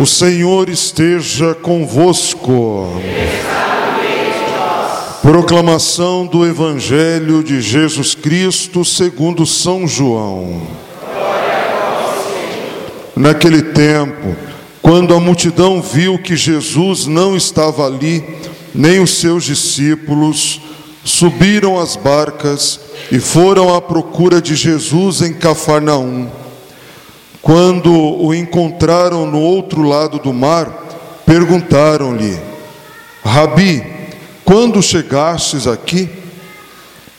O Senhor esteja convosco. Proclamação do Evangelho de Jesus Cristo segundo São João. Naquele tempo, quando a multidão viu que Jesus não estava ali, nem os seus discípulos, subiram as barcas e foram à procura de Jesus em Cafarnaum. Quando o encontraram no outro lado do mar, perguntaram-lhe: Rabi, quando chegastes aqui?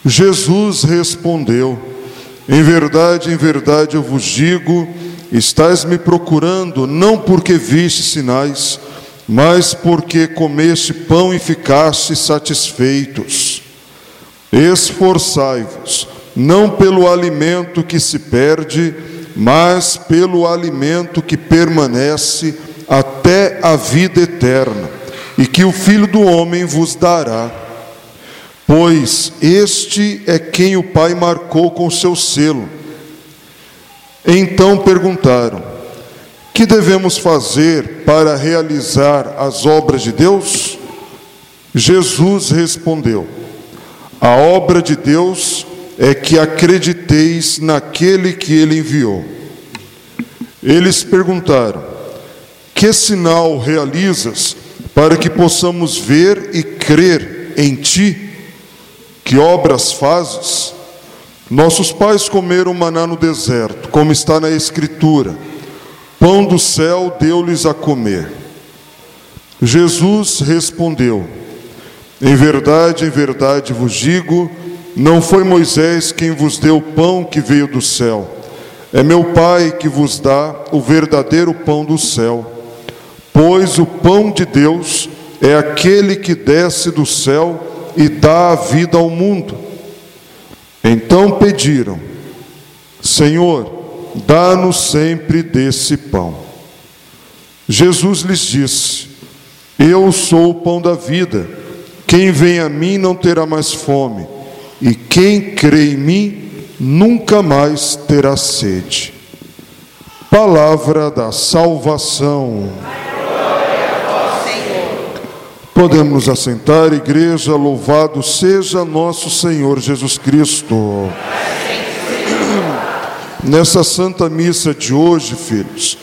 Jesus respondeu: Em verdade, em verdade eu vos digo, estais me procurando não porque viste sinais, mas porque comeste pão e ficaste satisfeitos. Esforçai-vos, não pelo alimento que se perde, mas pelo alimento que permanece até a vida eterna, e que o Filho do Homem vos dará. Pois este é quem o Pai marcou com seu selo. Então perguntaram: Que devemos fazer para realizar as obras de Deus? Jesus respondeu: A obra de Deus é que acrediteis naquele que ele enviou. Eles perguntaram: Que sinal realizas para que possamos ver e crer em ti? Que obras fazes? Nossos pais comeram maná no deserto, como está na Escritura: Pão do céu deu-lhes a comer. Jesus respondeu: Em verdade, em verdade vos digo, não foi Moisés quem vos deu o pão que veio do céu, é meu Pai que vos dá o verdadeiro pão do céu. Pois o pão de Deus é aquele que desce do céu e dá a vida ao mundo. Então pediram: Senhor, dá-nos sempre desse pão. Jesus lhes disse: Eu sou o pão da vida. Quem vem a mim não terá mais fome e quem crê em mim nunca mais terá sede. Palavra da salvação. Podemos nos assentar, igreja, louvado seja nosso Senhor Jesus Cristo. Nessa Santa Missa de hoje, filhos,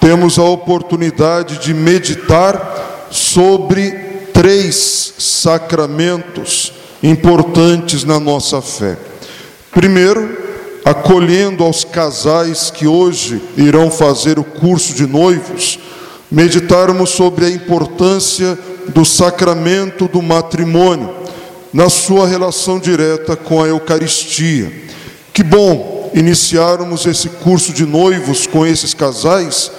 temos a oportunidade de meditar sobre três sacramentos importantes na nossa fé. Primeiro, acolhendo aos casais que hoje irão fazer o curso de noivos, meditarmos sobre a importância do sacramento do matrimônio na sua relação direta com a Eucaristia. Que bom iniciarmos esse curso de noivos com esses casais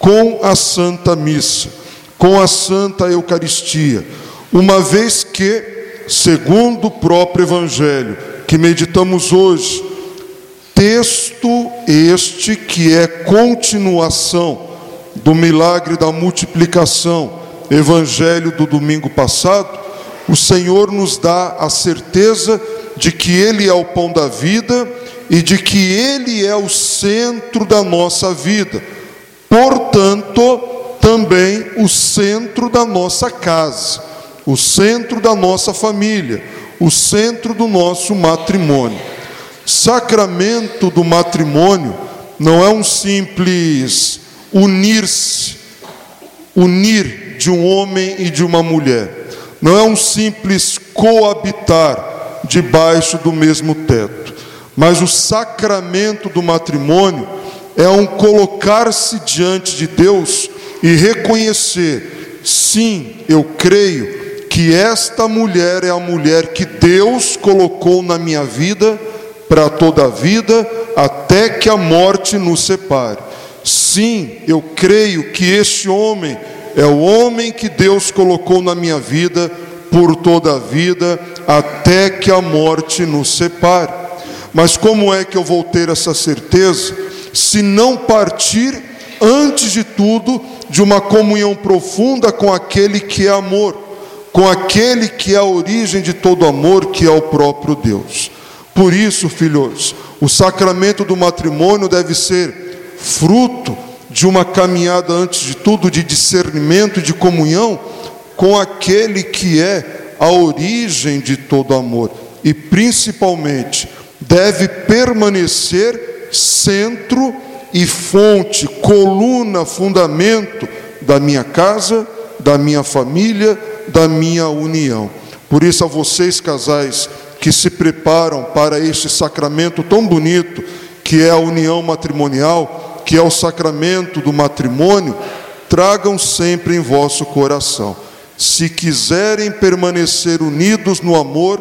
com a Santa Missa, com a Santa Eucaristia, uma vez que, segundo o próprio Evangelho que meditamos hoje, texto este que é continuação do milagre da multiplicação, evangelho do domingo passado, o Senhor nos dá a certeza de que Ele é o pão da vida e de que Ele é o centro da nossa vida, portanto, também o centro da nossa casa, o centro da nossa família, o centro do nosso matrimônio. Sacramento do matrimônio não é um simples unir-se, unir de um homem e de uma mulher. Não é um simples coabitar debaixo do mesmo teto. Mas o sacramento do matrimônio é um colocar-se diante de Deus e reconhecer: sim, eu creio que esta mulher é a mulher que Deus colocou na minha vida para toda a vida, até que a morte nos separe. Sim, eu creio que este homem é o homem que Deus colocou na minha vida por toda a vida, até que a morte nos separe. Mas como é que eu vou ter essa certeza? Se não partir, antes de tudo, de uma comunhão profunda com aquele que é amor, com aquele que é a origem de todo amor, que é o próprio Deus. Por isso, filhos, o sacramento do matrimônio deve ser fruto de uma caminhada, antes de tudo, de discernimento e de comunhão com aquele que é a origem de todo amor e, principalmente, deve permanecer centro e fonte, coluna, fundamento da minha casa, da minha família, da minha união. Por isso, a vocês, casais, que se preparam para este sacramento tão bonito, que é a união matrimonial, que é o sacramento do matrimônio, tragam sempre em vosso coração. Se quiserem permanecer unidos no amor,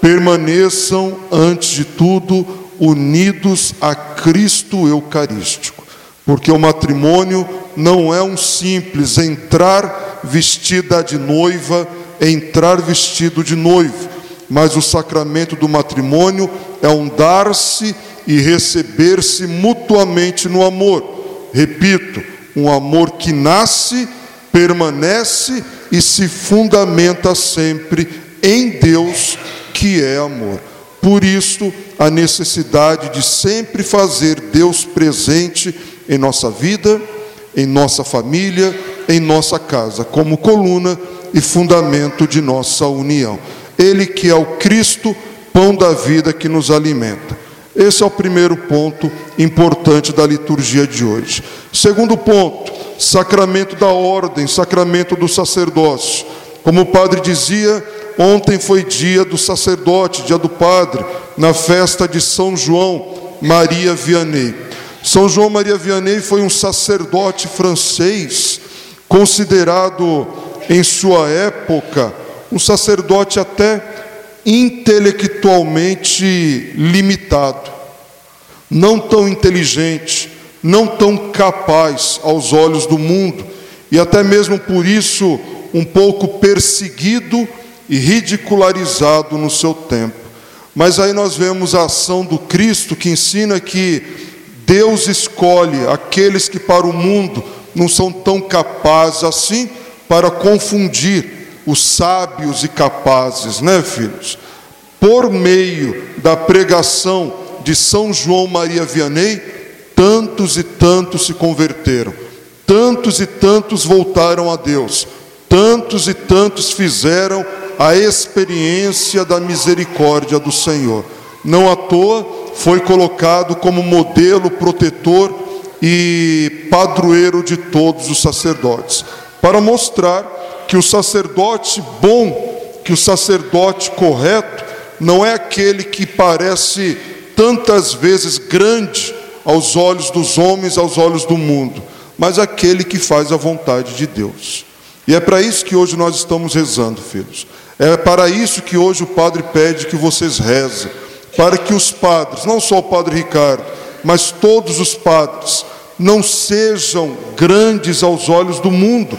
permaneçam, antes de tudo, unidos a Cristo Eucarístico. Porque o matrimônio não é um simples entrar vestida de noiva, entrar vestido de noivo mas o sacramento do matrimônio é um dar-se e receber-se mutuamente no amor. Repito, um amor que nasce, permanece e se fundamenta sempre em Deus, que é amor. Por isso, a necessidade de sempre fazer Deus presente em nossa vida, em nossa família, em nossa casa, como coluna e fundamento de nossa união. Ele que é o Cristo, pão da vida que nos alimenta. Esse é o primeiro ponto importante da liturgia de hoje. Segundo ponto, sacramento da ordem, sacramento do sacerdócio. Como o padre dizia, ontem foi dia do sacerdote, dia do padre, na festa de São João Maria Vianney. São João Maria Vianney foi um sacerdote francês, considerado em sua época um sacerdote até intelectualmente limitado, não tão inteligente, não tão capaz aos olhos do mundo, e até mesmo por isso um pouco perseguido e ridicularizado no seu tempo. Mas aí nós vemos a ação do Cristo que ensina que Deus escolhe aqueles que para o mundo não são tão capazes assim para confundir os sábios e capazes, né, filhos? Por meio da pregação de São João Maria Vianney, tantos e tantos se converteram, tantos e tantos voltaram a Deus, tantos e tantos fizeram a experiência da misericórdia do Senhor. Não à toa foi colocado como modelo protetor e padroeiro de todos os sacerdotes, para mostrar que o sacerdote bom, que o sacerdote correto, não é aquele que parece tantas vezes grande aos olhos dos homens, aos olhos do mundo, mas aquele que faz a vontade de Deus. E é para isso que hoje nós estamos rezando, filhos. É para isso que hoje o Padre pede que vocês rezem, para que os padres, não só o Padre Ricardo, mas todos os padres, não sejam grandes aos olhos do mundo,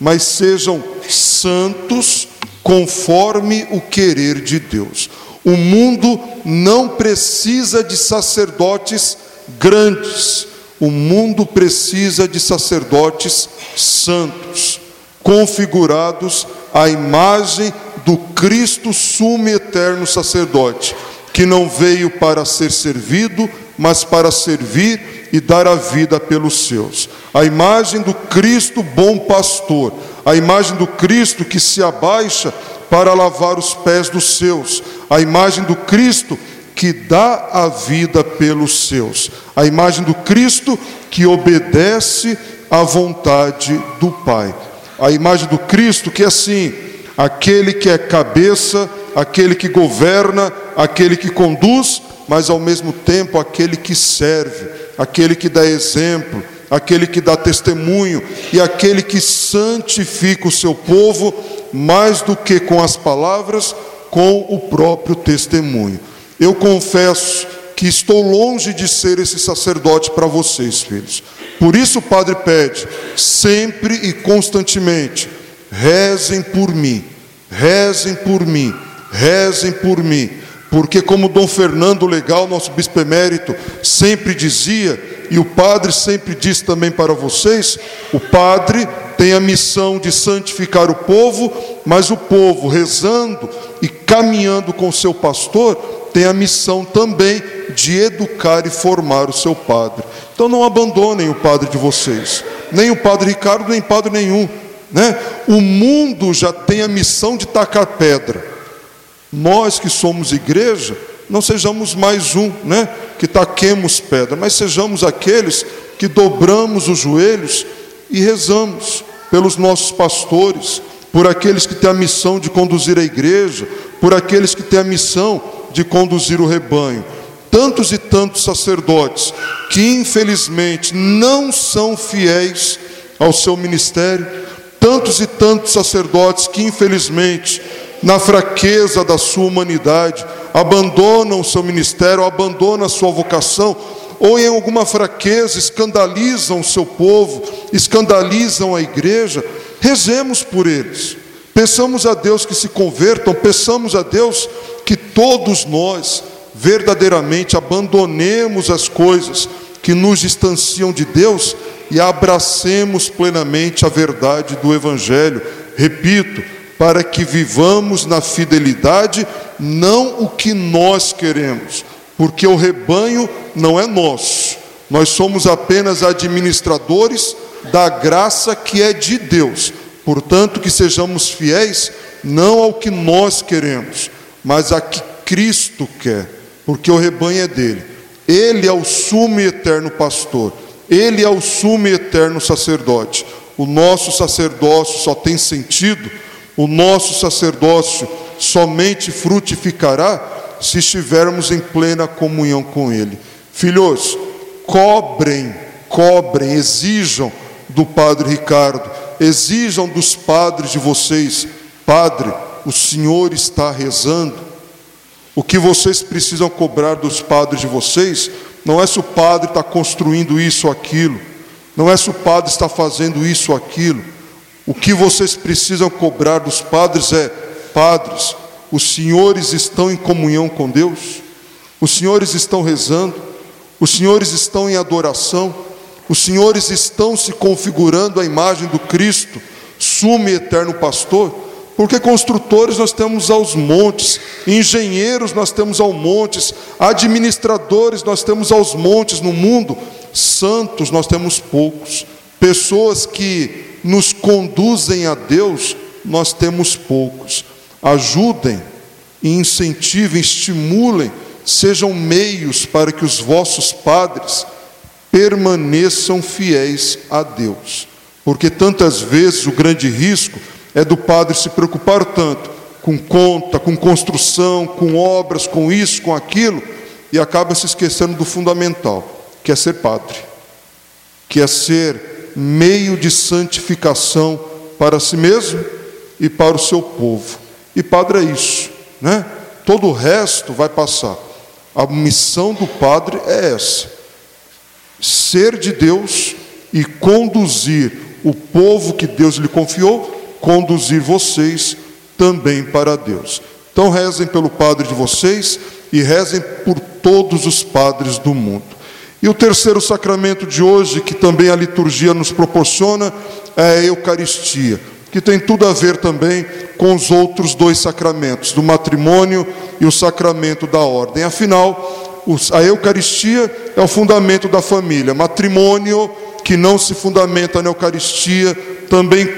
mas sejam santos conforme o querer de Deus. O mundo não precisa de sacerdotes grandes, o mundo precisa de sacerdotes santos, configurados à imagem do Cristo sumo eterno sacerdote, que não veio para ser servido, mas para servir e dar a vida pelos seus. A imagem do Cristo bom pastor, a imagem do Cristo que se abaixa para lavar os pés dos seus, a imagem do Cristo que dá a vida pelos seus, a imagem do Cristo que obedece à vontade do Pai, a imagem do Cristo que é assim, aquele que é cabeça, aquele que governa, aquele que conduz, mas ao mesmo tempo aquele que serve, aquele que dá exemplo, aquele que dá testemunho e aquele que santifica o seu povo mais do que com as palavras, com o próprio testemunho. Eu confesso que estou longe de ser esse sacerdote para vocês, filhos. Por isso o Padre pede, sempre e constantemente, rezem por mim, rezem por mim, rezem por mim. Porque, como Dom Fernando Legal, nosso bispo emérito, sempre dizia, e o padre sempre diz também para vocês: o padre tem a missão de santificar o povo, mas o povo, rezando e caminhando com o seu pastor, tem a missão também de educar e formar o seu padre. Então não abandonem o padre de vocês, nem o padre Ricardo, nem padre nenhum. Né? O mundo já tem a missão de tacar pedra. Nós que somos igreja, não sejamos mais um, né? Que taquemos pedra, mas sejamos aqueles que dobramos os joelhos e rezamos pelos nossos pastores, por aqueles que têm a missão de conduzir a igreja, por aqueles que têm a missão de conduzir o rebanho. Tantos e tantos sacerdotes que infelizmente não são fiéis ao seu ministério, tantos e tantos sacerdotes que infelizmente na fraqueza da sua humanidade, abandonam o seu ministério, abandonam a sua vocação, ou em alguma fraqueza escandalizam o seu povo, escandalizam a igreja, rezemos por eles. Peçamos a Deus que se convertam, peçamos a Deus que todos nós verdadeiramente abandonemos as coisas que nos distanciam de Deus e abracemos plenamente a verdade do Evangelho. Repito, para que vivamos na fidelidade, não o que nós queremos, porque o rebanho não é nosso, nós somos apenas administradores da graça que é de Deus, portanto, que sejamos fiéis não ao que nós queremos, mas a que Cristo quer, porque o rebanho é dele, ele é o sumo e eterno pastor, ele é o sumo e eterno sacerdote. O nosso sacerdócio só tem sentido o nosso sacerdócio somente frutificará se estivermos em plena comunhão com Ele. Filhos, cobrem, cobrem, exijam do Padre Ricardo, exijam dos padres de vocês, Padre, o Senhor está rezando. O que vocês precisam cobrar dos padres de vocês não é se o padre está construindo isso ou aquilo, não é se o padre está fazendo isso ou aquilo o que vocês precisam cobrar dos padres é: padres, os senhores estão em comunhão com Deus, os senhores estão rezando, os senhores estão em adoração, os senhores estão se configurando a imagem do Cristo, sumo e eterno pastor. Porque construtores nós temos aos montes, engenheiros nós temos aos montes, administradores nós temos aos montes no mundo, santos nós temos poucos, pessoas que nos conduzem a Deus, nós temos poucos. Ajudem, incentivem, estimulem, sejam meios para que os vossos padres permaneçam fiéis a Deus. Porque tantas vezes o grande risco é do padre se preocupar tanto com conta, com construção, com obras, com isso, com aquilo, e acaba se esquecendo do fundamental, que é ser padre, que é ser meio de santificação para si mesmo e para o seu povo. E padre é isso, né? Todo o resto vai passar. A missão do padre é essa: ser de Deus e conduzir o povo que Deus lhe confiou, conduzir vocês também para Deus. Então rezem pelo padre de vocês e rezem por todos os padres do mundo. E o terceiro sacramento de hoje, que também a liturgia nos proporciona, é a Eucaristia. que tem tudo a ver também com os outros dois sacramentos, do matrimônio e o sacramento da ordem. Afinal, a Eucaristia é o fundamento da família. Matrimônio que não se fundamenta na Eucaristia também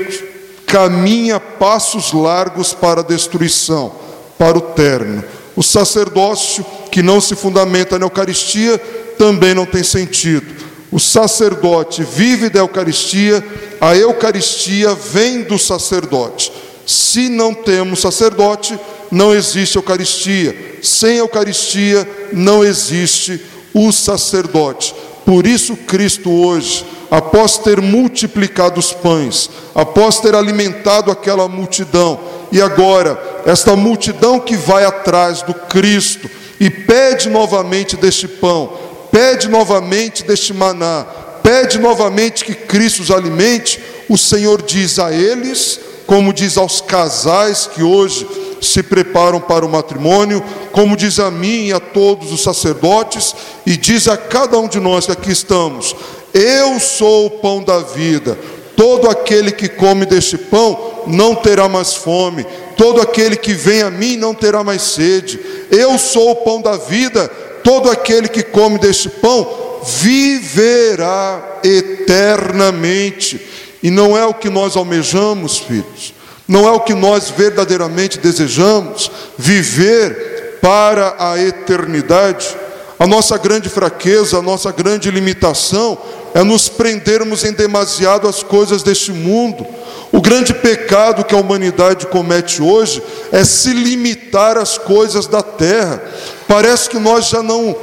caminha passos largos para a destruição, para o término. O sacerdócio que não se fundamenta na Eucaristia também não tem sentido. O sacerdote vive da Eucaristia, a Eucaristia vem do sacerdote. Se não temos sacerdote, não existe Eucaristia. Sem Eucaristia, não existe o sacerdote. Por isso, Cristo hoje, após ter multiplicado os pães, após ter alimentado aquela multidão, e agora, esta multidão que vai atrás do Cristo e pede novamente deste pão, pede novamente deste maná, pede novamente que Cristo os alimente, o Senhor diz a eles, como diz aos casais que hoje se preparam para o matrimônio, como diz a mim e a todos os sacerdotes, e diz a cada um de nós que aqui estamos: Eu sou o pão da vida. Todo aquele que come deste pão não terá mais fome. Todo aquele que vem a mim não terá mais sede. Eu sou o pão da vida todo aquele que come deste pão viverá eternamente. E não é o que nós almejamos, filhos, não é o que nós verdadeiramente desejamos, viver para a eternidade. A nossa grande fraqueza, a nossa grande limitação é nos prendermos em demasiado as coisas deste mundo. O grande pecado que a humanidade comete hoje é se limitar às coisas da terra. Parece que nós já não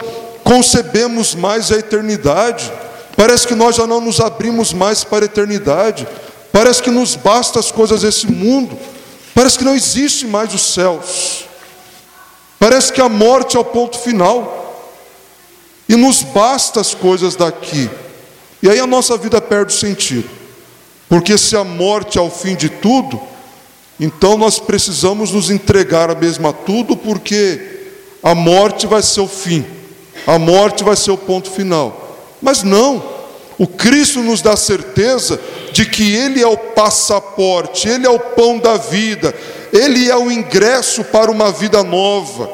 concebemos mais a eternidade. Parece que nós já não nos abrimos mais para a eternidade. Parece que nos basta as coisas desse mundo. Parece que não existe mais os céus. Parece que a morte é o ponto final. E nos basta as coisas daqui. E aí a nossa vida perde o sentido. Porque se a morte é o fim de tudo, então nós precisamos nos entregar a mesma tudo, porque a morte vai ser o fim, a morte vai ser o ponto final. Mas não, o Cristo nos dá certeza de que Ele é o passaporte, Ele é o pão da vida, Ele é o ingresso para uma vida nova.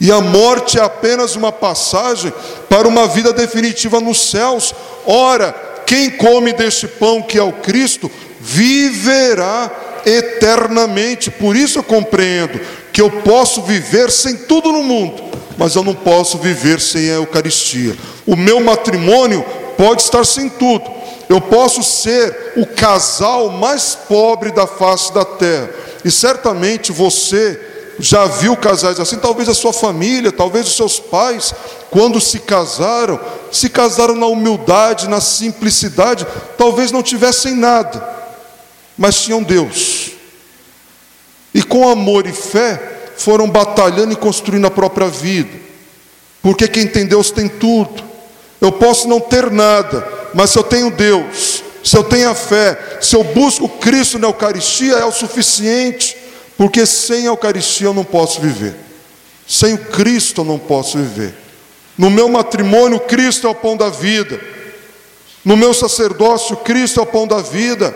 E a morte é apenas uma passagem para uma vida definitiva nos céus. Ora, quem come deste pão que é o Cristo, viverá eternamente. Por isso eu compreendo que eu posso viver sem tudo no mundo, mas eu não posso viver sem a Eucaristia. O meu matrimônio pode estar sem tudo. Eu posso ser o casal mais pobre da face da terra. E certamente você já viu casais assim, talvez a sua família, talvez os seus pais, quando se casaram, se casaram na humildade, na simplicidade, talvez não tivessem nada, mas tinham Deus. E com amor e fé foram batalhando e construindo a própria vida. Porque quem tem Deus tem tudo. Eu posso não ter nada, mas se eu tenho Deus, se eu tenho a fé, se eu busco Cristo na Eucaristia, é o suficiente. Porque sem a Eucaristia eu não posso viver. Sem o Cristo eu não posso viver. No meu matrimônio, Cristo é o pão da vida. No meu sacerdócio, Cristo é o pão da vida.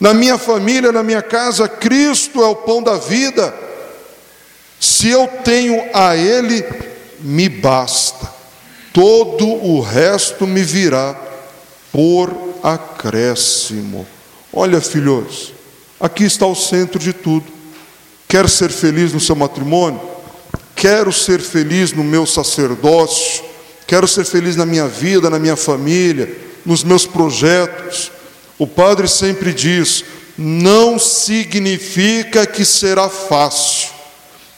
Na minha família, na minha casa, Cristo é o pão da vida. Se eu tenho a Ele, me basta. Todo o resto me virá por acréscimo. Olha, filhos, aqui está o centro de tudo. Quer ser feliz no seu matrimônio? Quero ser feliz no meu sacerdócio. Quero ser feliz na minha vida, na minha família, nos meus projetos. O padre sempre diz: não significa que será fácil,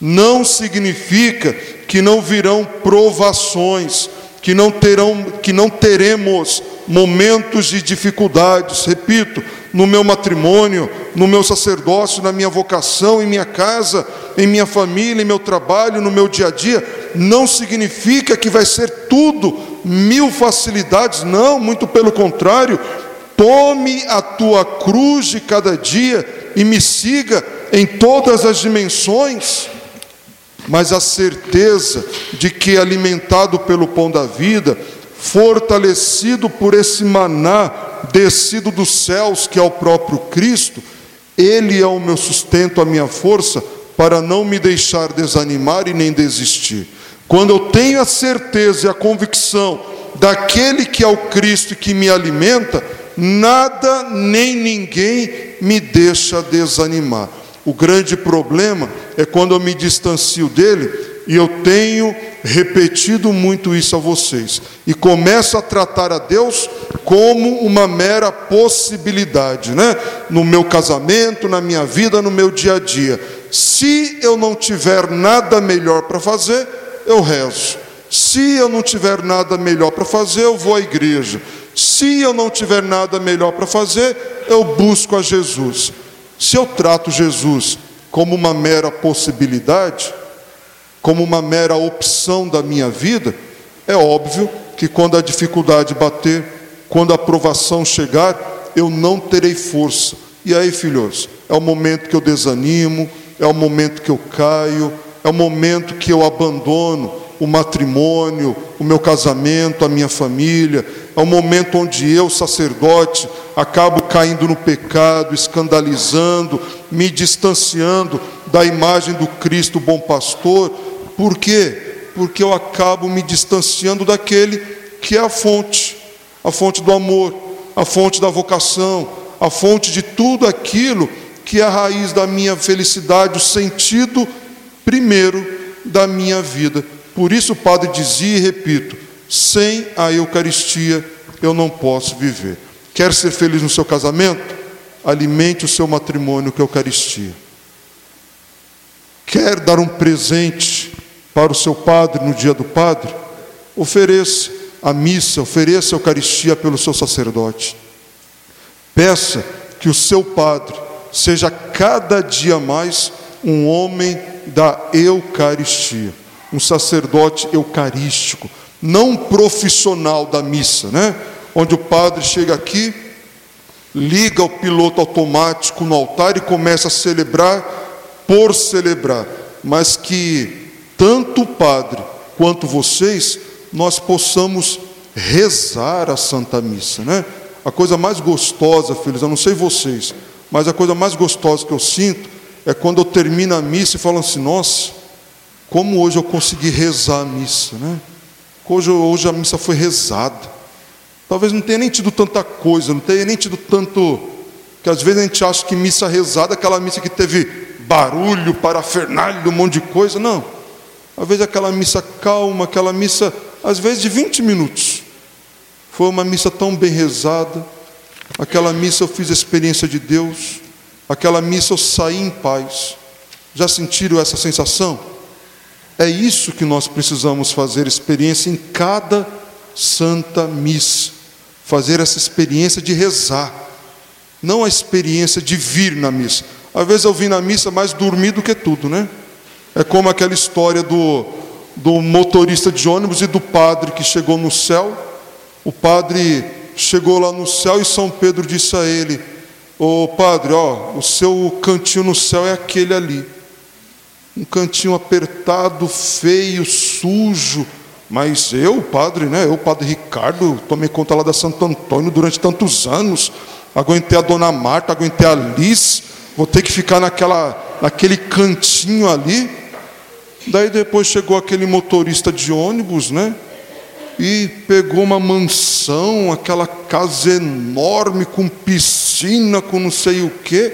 não significa que não virão provações, que não terão, que não teremos momentos de dificuldades. Repito, no meu matrimônio, no meu sacerdócio, na minha vocação, em minha casa, em minha família, em meu trabalho, no meu dia a dia, não significa que vai ser tudo mil facilidades, não, muito pelo contrário, Tome a tua cruz de cada dia e me siga em todas as dimensões, mas a certeza de que, alimentado pelo pão da vida, fortalecido por esse maná descido dos céus, que é o próprio Cristo, Ele é o meu sustento, a minha força, para não me deixar desanimar e nem desistir. Quando eu tenho a certeza e a convicção daquele que é o Cristo e que me alimenta, nada nem ninguém me deixa desanimar. O grande problema é quando eu me distancio dele e eu tenho repetido muito isso a vocês e começo a tratar a Deus como uma mera possibilidade, né? No meu casamento, na minha vida, no meu dia a dia. Se eu não tiver nada melhor para fazer, eu rezo. Se eu não tiver nada melhor para fazer, eu vou à igreja. Se eu não tiver nada melhor para fazer, eu busco a Jesus. Se eu trato Jesus como uma mera possibilidade, como uma mera opção da minha vida, é óbvio que quando a dificuldade bater, quando a provação chegar, eu não terei força. E aí, filhos, é o momento que eu desanimo, é o momento que eu caio, é o momento que eu abandono o matrimônio, o meu casamento, a minha família, é o momento onde eu, sacerdote, acabo caindo no pecado, escandalizando, me distanciando da imagem do Cristo bom pastor, por quê? Porque eu acabo me distanciando daquele que é a fonte, a fonte do amor, a fonte da vocação, a fonte de tudo aquilo que é a raiz da minha felicidade, o sentido primeiro da minha vida. Por isso o padre dizia e repito: sem a Eucaristia eu não posso viver. Quer ser feliz no seu casamento? Alimente o seu matrimônio com a Eucaristia. Quer dar um presente para o seu padre no dia do padre, ofereça a missa, ofereça a Eucaristia pelo seu sacerdote. Peça que o seu padre seja cada dia mais um homem da Eucaristia, um sacerdote eucarístico, não profissional da missa, né? Onde o padre chega aqui, liga o piloto automático no altar e começa a celebrar por celebrar, mas que tanto o Padre quanto vocês, nós possamos rezar a Santa Missa, né? A coisa mais gostosa, filhos, eu não sei vocês, mas a coisa mais gostosa que eu sinto é quando eu termino a missa e falo assim: nossa, como hoje eu consegui rezar a missa, né? Hoje, hoje a missa foi rezada. Talvez não tenha nem tido tanta coisa, não tenha nem tido tanto. Que às vezes a gente acha que missa rezada é aquela missa que teve barulho, parafernália, um monte de coisa. Não. Às vezes aquela missa calma, aquela missa, às vezes de 20 minutos. Foi uma missa tão bem rezada. Aquela missa eu fiz a experiência de Deus. Aquela missa eu saí em paz. Já sentiram essa sensação? É isso que nós precisamos fazer experiência em cada santa missa. Fazer essa experiência de rezar. Não a experiência de vir na missa. Às vezes eu vim na missa mais dormir do que tudo, né? É como aquela história do, do motorista de ônibus e do padre que chegou no céu. O padre chegou lá no céu e São Pedro disse a ele: Ô padre, ó, o seu cantinho no céu é aquele ali. Um cantinho apertado, feio, sujo. Mas eu, padre, né? Eu, padre Ricardo, tomei conta lá da Santo Antônio durante tantos anos. Aguentei a dona Marta, aguentei a Liz. Vou ter que ficar naquela, naquele cantinho ali. Daí depois chegou aquele motorista de ônibus, né? E pegou uma mansão, aquela casa enorme com piscina, com não sei o quê.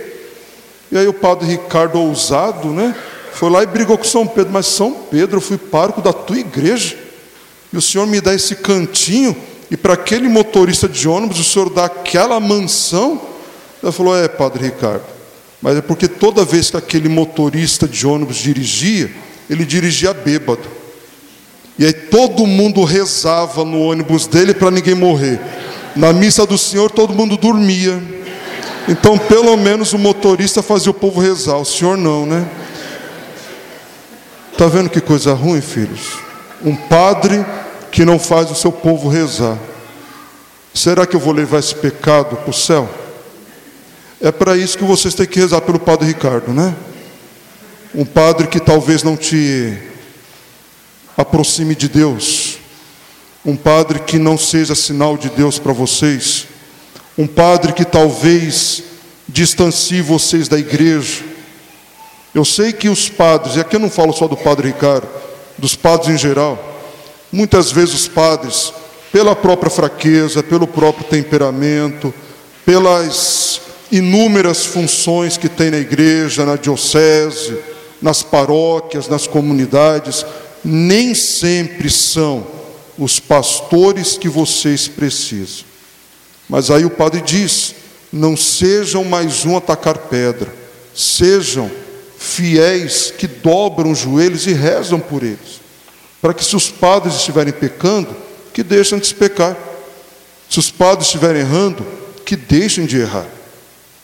E aí o padre Ricardo ousado, né? Foi lá e brigou com São Pedro, mas São Pedro, eu fui pároco da tua igreja. E o senhor me dá esse cantinho, e para aquele motorista de ônibus, o senhor dá aquela mansão. Ele falou: É, padre Ricardo, mas é porque toda vez que aquele motorista de ônibus dirigia, ele dirigia bêbado. E aí todo mundo rezava no ônibus dele para ninguém morrer. Na missa do Senhor todo mundo dormia. Então pelo menos o motorista fazia o povo rezar, o Senhor não, né? Tá vendo que coisa ruim, filhos? Um padre que não faz o seu povo rezar. Será que eu vou levar esse pecado para o céu? É para isso que vocês têm que rezar pelo Padre Ricardo, né? um padre que talvez não te aproxime de Deus, um padre que não seja sinal de Deus para vocês, um padre que talvez distancie vocês da igreja. Eu sei que os padres, e aqui eu não falo só do padre Ricardo, dos padres em geral, muitas vezes os padres, pela própria fraqueza, pelo próprio temperamento, pelas inúmeras funções que tem na igreja, na diocese, nas paróquias, nas comunidades, nem sempre são os pastores que vocês precisam. Mas aí o padre diz: não sejam mais um atacar pedra, sejam fiéis que dobram os joelhos e rezam por eles, para que se os padres estiverem pecando, que deixem de pecar, se os padres estiverem errando, que deixem de errar,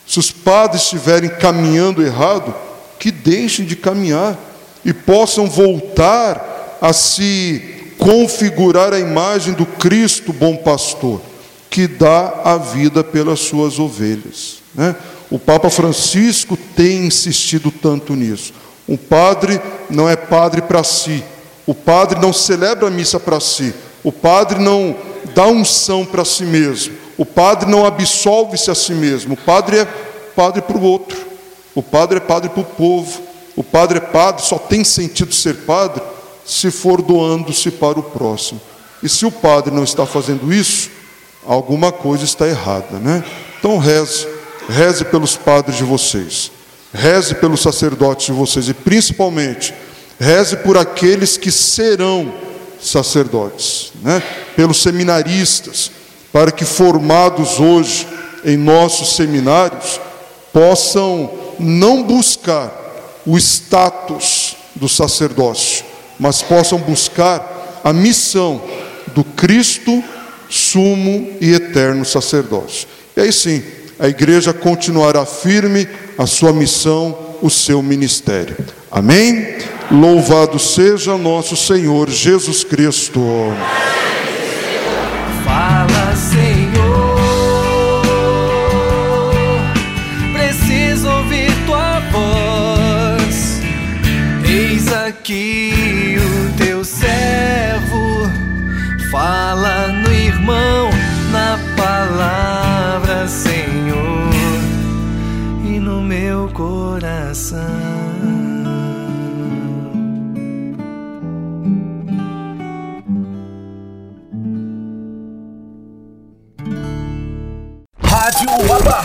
se os padres estiverem caminhando errado, que deixem de caminhar e possam voltar a se configurar a imagem do Cristo bom pastor, que dá a vida pelas suas ovelhas. Né? O Papa Francisco tem insistido tanto nisso. O padre não é padre para si, o padre não celebra a missa para si, o padre não dá unção para si mesmo, o padre não absolve-se a si mesmo, o padre é padre para o outro, o padre é padre para o povo, o padre é padre, só tem sentido ser padre se for doando-se para o próximo. E se o padre não está fazendo isso, alguma coisa está errada, né? Então reze, reze pelos padres de vocês, reze pelos sacerdotes de vocês e principalmente reze por aqueles que serão sacerdotes, né? Pelos seminaristas, para que formados hoje em nossos seminários possam não buscar o status do sacerdócio, mas possam buscar a missão do Cristo sumo e eterno sacerdócio. E aí sim, a igreja continuará firme a sua missão, o seu ministério. Amém? Louvado seja nosso Senhor Jesus Cristo.